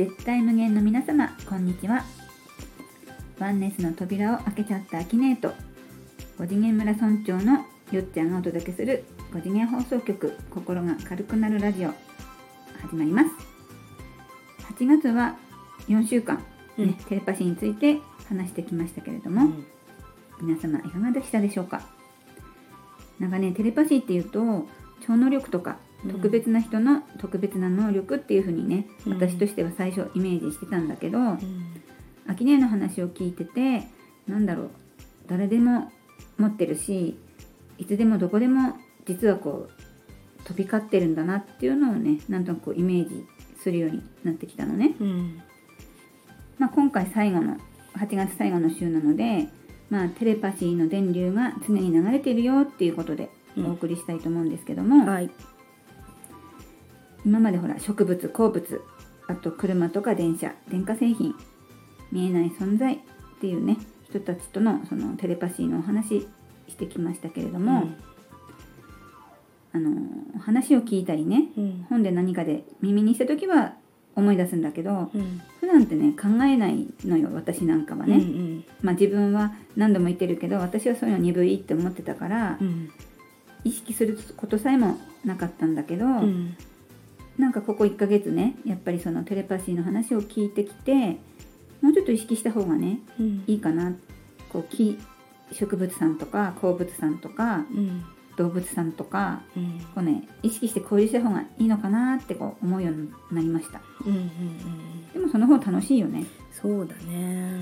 絶対無限の皆様こんにちは。ワンネスの扉を開けちゃったアキネート5次元村村長のよっちゃんがお届けする5次元放送局心が軽くなるラジオ始まります。8月は4週間、ねうん。テレパシーについて話してきましたけれども、うん。皆様いかがでしたでしょうか？なんかねテレパシーっていうと超能力とかうん特別な人の特別な能力っていう風にね、うん。私としては最初イメージしてたんだけど、うん。アキネの話を聞いててなんだろう誰でも持ってるしいつでもどこでも実はこう飛び交ってるんだなっていうのをねなんとなくイメージするようになってきたのね。うん。まあ、今回最後の8月最後の週なので、まあ、テレパシーの電流が常に流れているよっていうことでうん。お送りしたいと思うんですけども、はい今までほら植物鉱物あと車とか電車電化製品見えない存在っていうね人たちとのそのテレパシーのお話してきましたけれども、あの話を聞いたりねうん。本で何かで耳にした時は思い出すんだけどうん。普段ってね考えないのよ私なんかはね、うん。まあ自分は何度も言ってるけど私はそういうの鈍いって思ってたから、うん。意識することさえもなかったんだけど、うんなんかここ1ヶ月ねやっぱりそのテレパシーの話を聞いてきてもうちょっと意識した方がねうん。いいかな。こう木植物さんとか鉱物さんとかうん。動物さんとかうん。こうね意識して交流した方がいいのかなってこう思うようになりました。うんうん。でもその方楽しいよね。そうだね。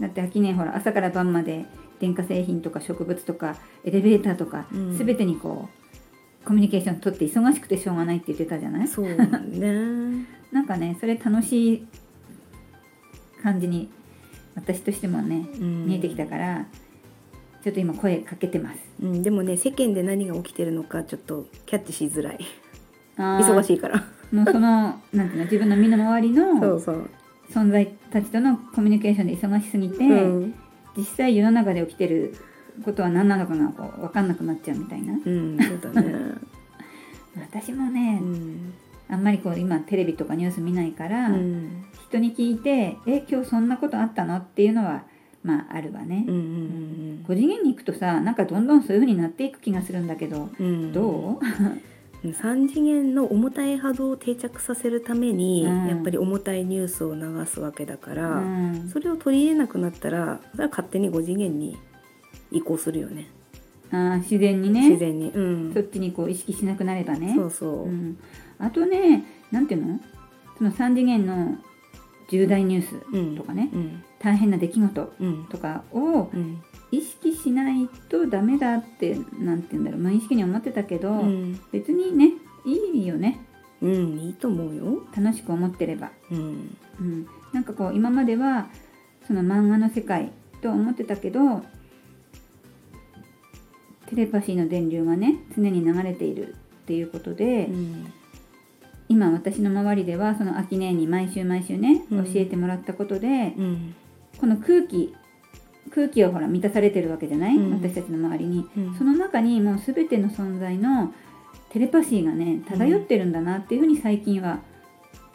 だって秋ねほら朝から晩まで電化製品とか植物とかエレベーターとか、うん。全てにこうコミュニケーション取って忙しくてしょうがないって言ってたじゃない？そうだね。なんかねそれ楽しい感じに私としてもねうん。見えてきたから、ちょっと今声かけてます。うんでもね世間で何が起きてるのかちょっとキャッチしづらい。忙忙ししいから。いもうその なんていうの自分の身の回りの存在たちとのコミュニケーションで忙しすぎて、うん。実際世の中で起きてることは何なのかがこう分かんなくなっちゃうみたいな。うんそうだね。私もね、うん。あんまりこう今テレビとかニュース見ないから、うん。人に聞いて「え今日そんなことあったの?」っていうのはまああるわね。うんうん5次元に行くとさなんかどんどんそういう風になっていく気がするんだけど、うん。うんどう？3次元の重たい波動を定着させるために、うん。やっぱり重たいニュースを流すわけだから、うん。それを取り入れなくなったらそれは勝手に5次元に移行するよね。あー自然にね。自然に、うん。そっちにこう意識しなくなればね。そうそう、ん、あとねなんていうの？その3次元の重大ニュースとかね、うん。大変な出来事うん。とかをうん。意識しないとダメだってなんて言うんだろう。無意識に思ってたけど、うん。別にねいいよね。うんいいと思うよ、楽しく思ってれば、うん。うん、なんかこう今まではその漫画の世界と思ってたけどテレパシーの電流がね常に流れているっていうことで、うん。今私の周りではその秋姉に毎週毎週ね教うん。えてもらったことで、うん。この空気空気はほら満たされてるわけじゃない、うん。私たちの周りに、うん。その中にもう全ての存在のテレパシーがね漂ってるんだなっていうふうに最近は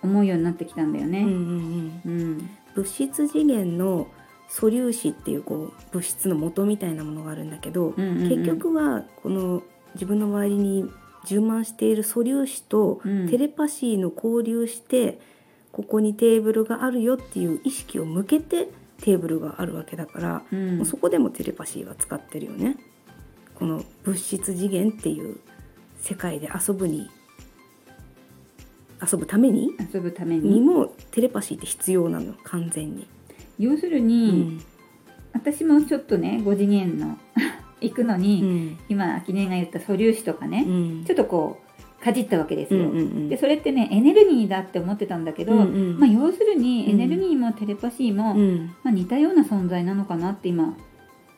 思うようになってきたんだよね。うん物質次元の素粒子っていうこう物質の元みたいなものがあるんだけど、結局はこの自分の周りに充満している素粒子とうん。テレパシーの交流して、ここにテーブルがあるよっていう意識を向けてテーブルがあるわけだから、うん。もうそこでもテレパシーは使ってるよね。この物質次元っていう世界で遊ぶに遊ぶために？遊ぶために。にもテレパシーって必要なの完全に。要するうに、ん。私もちょっとね5次元の 行くのに、うん。今秋音が言った素粒子とかね、うん。ちょっとこうかじったわけですよ。うんうんうんでそれってねエネルギーだって思ってたんだけど、うんうんまあ、要するにうんエネルギーもテレパシーも、うん。まあ、似たような存在なのかなって今。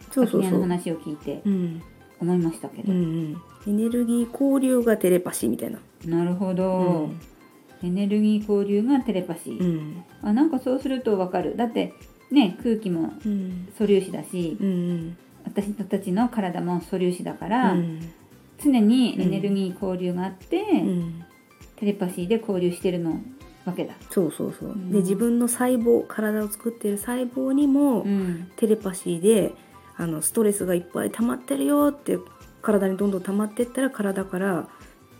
秋音の話を聞いてうん。思いましたけど、うんうん。エネルギー交流がテレパシーみたいな。なるほど、エネルギー交流がテレパシー、うん。あなんかそうするとわかる。だってね空気もうん。素粒子だし、うんうん。私たちの体も素粒子だかうら、ん。常にエネルギー交流があって、うん。テレパシーで交流してるのわけだ。そうそうそう、ん。で自分の細胞体を作っている細胞にもうん。テレパシーであのストレスがいっぱい溜まってるよって体にどんどん溜まってったら体から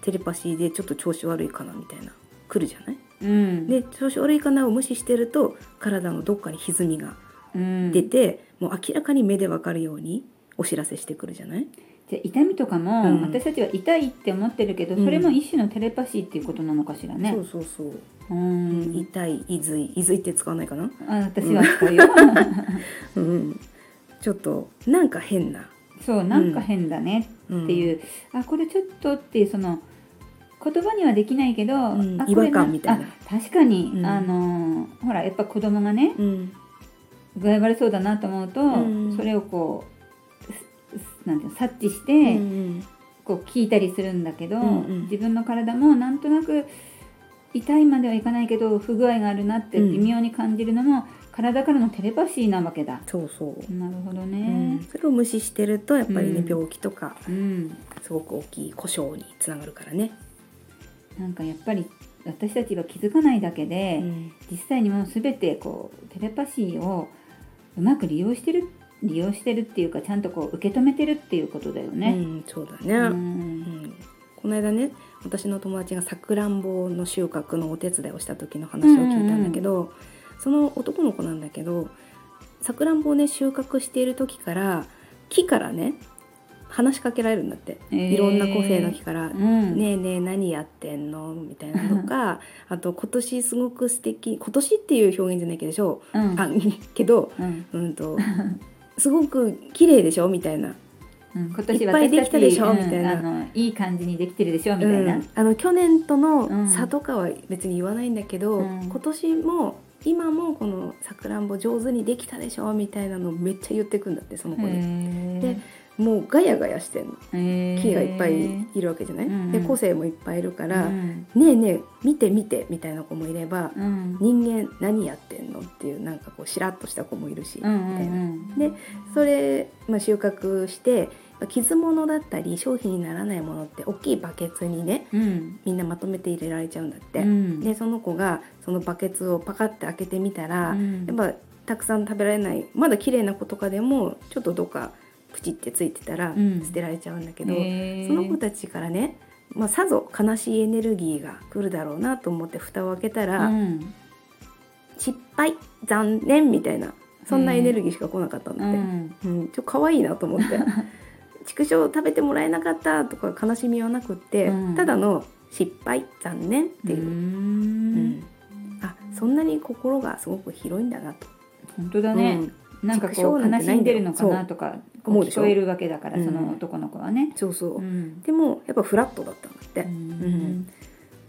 テレパシーでちょっと調子悪いかなみたいな。来るじゃない？うん、で調子悪いかなを無視してると体のどっかに歪みがうん、出て、もう明らかに目でわかるようにお知らせしてくるじゃない？じゃあ痛みとかも、うん。私たちは痛いって思ってるけど、うん。それも一種のテレパシーっていうことなのかしらね。そうそうそう、ううん。ん、痛いいずいいずいって使わないかな、あ私は使うよ。うん、ちょっとなんか変な、そうなんか変だねうん、っていう、あこれちょっとっていうその言葉にはできないけど、んあこれ違和感みたいな。あ確かに、うん。あのーほらやっぱ子供がねうん。具合悪そうだなと思うと、うん。それをこうなんていうの察知して、うんこう聞いたりするんだけど、うんうん。自分の体もなんとなく痛いまではいかないけど不具合があるなってうん。微妙に感じるのも、体からのテレパシーなわけだ。そうそう、なるほどうねん、。それを無視してるとやっぱりね、うん。病気とかうん、すごく大きい故障につながるからね、なんかやっぱり私たちが気づかないだけで、うん。実際にもう全てこうテレパシーをうまく利用してる利用してるっていうかちゃんとこう受け止めてるっていうことだようね。ん、そうだね、ううんん。この間ね私の友達がさくらんぼの収穫のお手伝いをした時の話を聞いたんだけど、その男の子なんだけどさくらんぼをね収穫している時から木からね話しかけられるんだって、へー。いろんな個性の木から「うん。ねえねえ何やってんの?」みたいなのとかあと「今年すごく素敵今年っていう表現じゃないけどでしょ、うん。あけどうん。うんとすごく綺麗でしょ？みたいな。うん。今年いっぱいできたでしょ？私ちみたいな。いい感じにできてるでしょ？みたいな。うん。あの去年とうん。の差とかは別に言わないんだけど、うん。今年も今もこのさくらんぼ上手にできたでしょ？みたいなのめっちゃ言ってくんだってその子に。へでもうガヤガヤしてんの。え木がいっぱいいるわけじゃない、うんで個性もいっぱいいるから「うん。ねえねえ見て見て」みたいな子もいればうん「人間何やってんの?」っていうなんかこうしらっとした子もいるし、みたいな。うんでそれ、まあ、収穫して傷物だったり商品にならないものって大きいバケツにねうん。みんなまとめて入れられちゃうんだって。うん。でその子がそのバケツをパカッて開けてみたら、うん。やっぱたくさん食べられないまだ綺麗な子とかでもちょっとどっかプチってついてたらうん。捨てられちゃうんだけど、へー。その子たちからね、まあ、さぞ悲しいエネルギーが来るだろうなと思って蓋を開けたら、うん。失敗残念みたいなそんなエネルギーしか来なかったんだって。うん。うん、ちょっと可愛いなと思って。畜生食べてもらえなかったとか悲しみはなくって、うん。ただの失敗残念っていう。う、うん。ん。あそんなに心がすごく広いんだなと、本当だね、なんかこう悲しんでるのかなとか思う聞こえるわけだから、うん。その男の子はね。そうそう、うん。でもやっぱフラットだったんだって、うん。だ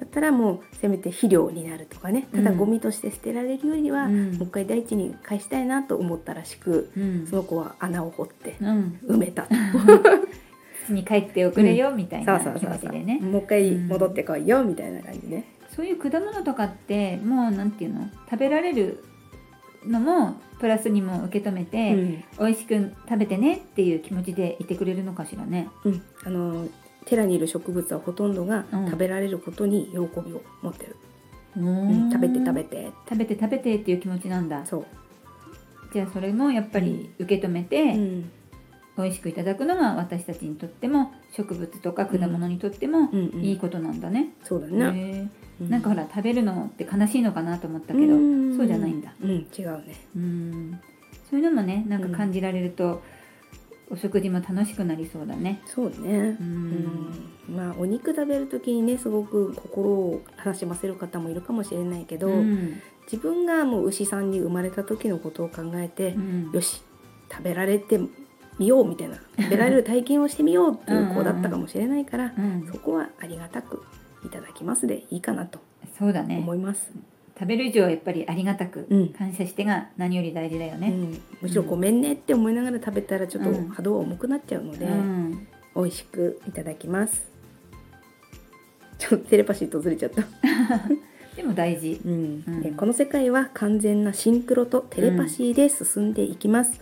ったらもうせめて肥料になるとかね。ただうんゴミとして捨てられるよりは、うん。もう一回大地に返したいなと思ったらしくうん。その子は穴を掘ってうん、埋めたと、土に帰っておくれよみたいな気そうそうそう。持ちでね。もう一回戻ってこいよみたいな感じね、そういう果物とかってもうなんていうの？食べられるのもプラスにも受け止めて、うん。美味しく食べてねっていう気持ちでいてくれるのかしらね。うん、あの寺にいる植物はほとんどがうん。食べられることに喜びを持ってる、ううん。食べて食べて。食べて食べてっていう気持ちなんだ。そう、じゃあそれもやっぱり受け止めて、うん美味しくいただくのが私たちにとっても植物とか果物にとってもいいことなんだね。そうだへね、えなんかほら食べるのって悲しいのかなと思ったけど、ん。そうじゃないんだ。うん違うね。うん。そういうのもねなんか感じられると、お食事も楽しくなりそうだね。そうね。う、うん。まあお肉食べる時にねすごく心を悲しませる方もいるかもしれないけど、うん。自分がもう牛さんに生まれた時のことを考えて、うん。よし食べられてみようみたいな食べられる体験をしてみようっていう子だったかもしれないからうんそこはありがたくいただきますでいいかなとそうだね思います。食べる以上はやっぱりありがたくうん感謝してが何より大事だよね。うん、むしろごめんねって思いながら食べたらちょっとうん波動は重くなっちゃうので、うん美味しくいただきます。ちょっとテレパシーとずれちゃった。でも大事。うんうんでこの世界は完全なシンクロとテレパシーで進んでいきます。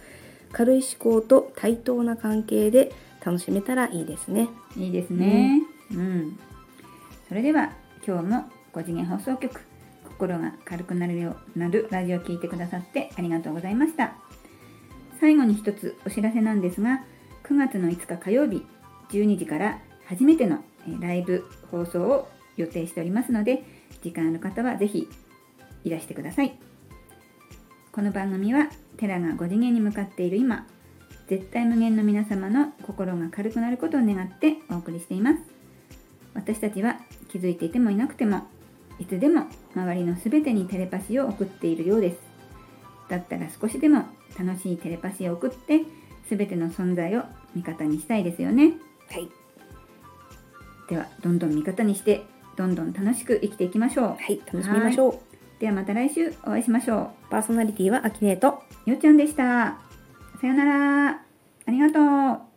軽い思考と対等な関係で楽しめたらいいですね。いいですね。うん。それでは今日も5次元放送局心が軽くなるようなるラジオを聞いてくださってありがとうございました最後に一つお知らせなんですが9月の5日火曜日12時から初めてのライブ放送を予定しておりますので時間ある方はぜひいらしてくださいこの番組はテラが5次元に向かっている今絶対無限の皆様の心が軽くなることを願ってお送りしています。私たちは気づいていてもいなくてもいつでも周りの全てにテレパシーを送っているようです。だったら少しでも楽しいテレパシーを送って全ての存在を味方にしたいですよね。はい。ではどんどん味方にしてどんどん楽しく生きていきましょう。はい楽しみましょうではまた来週お会いしましょパーソナリティはアキネートうよっちゃんでした。さよなら。ありがとう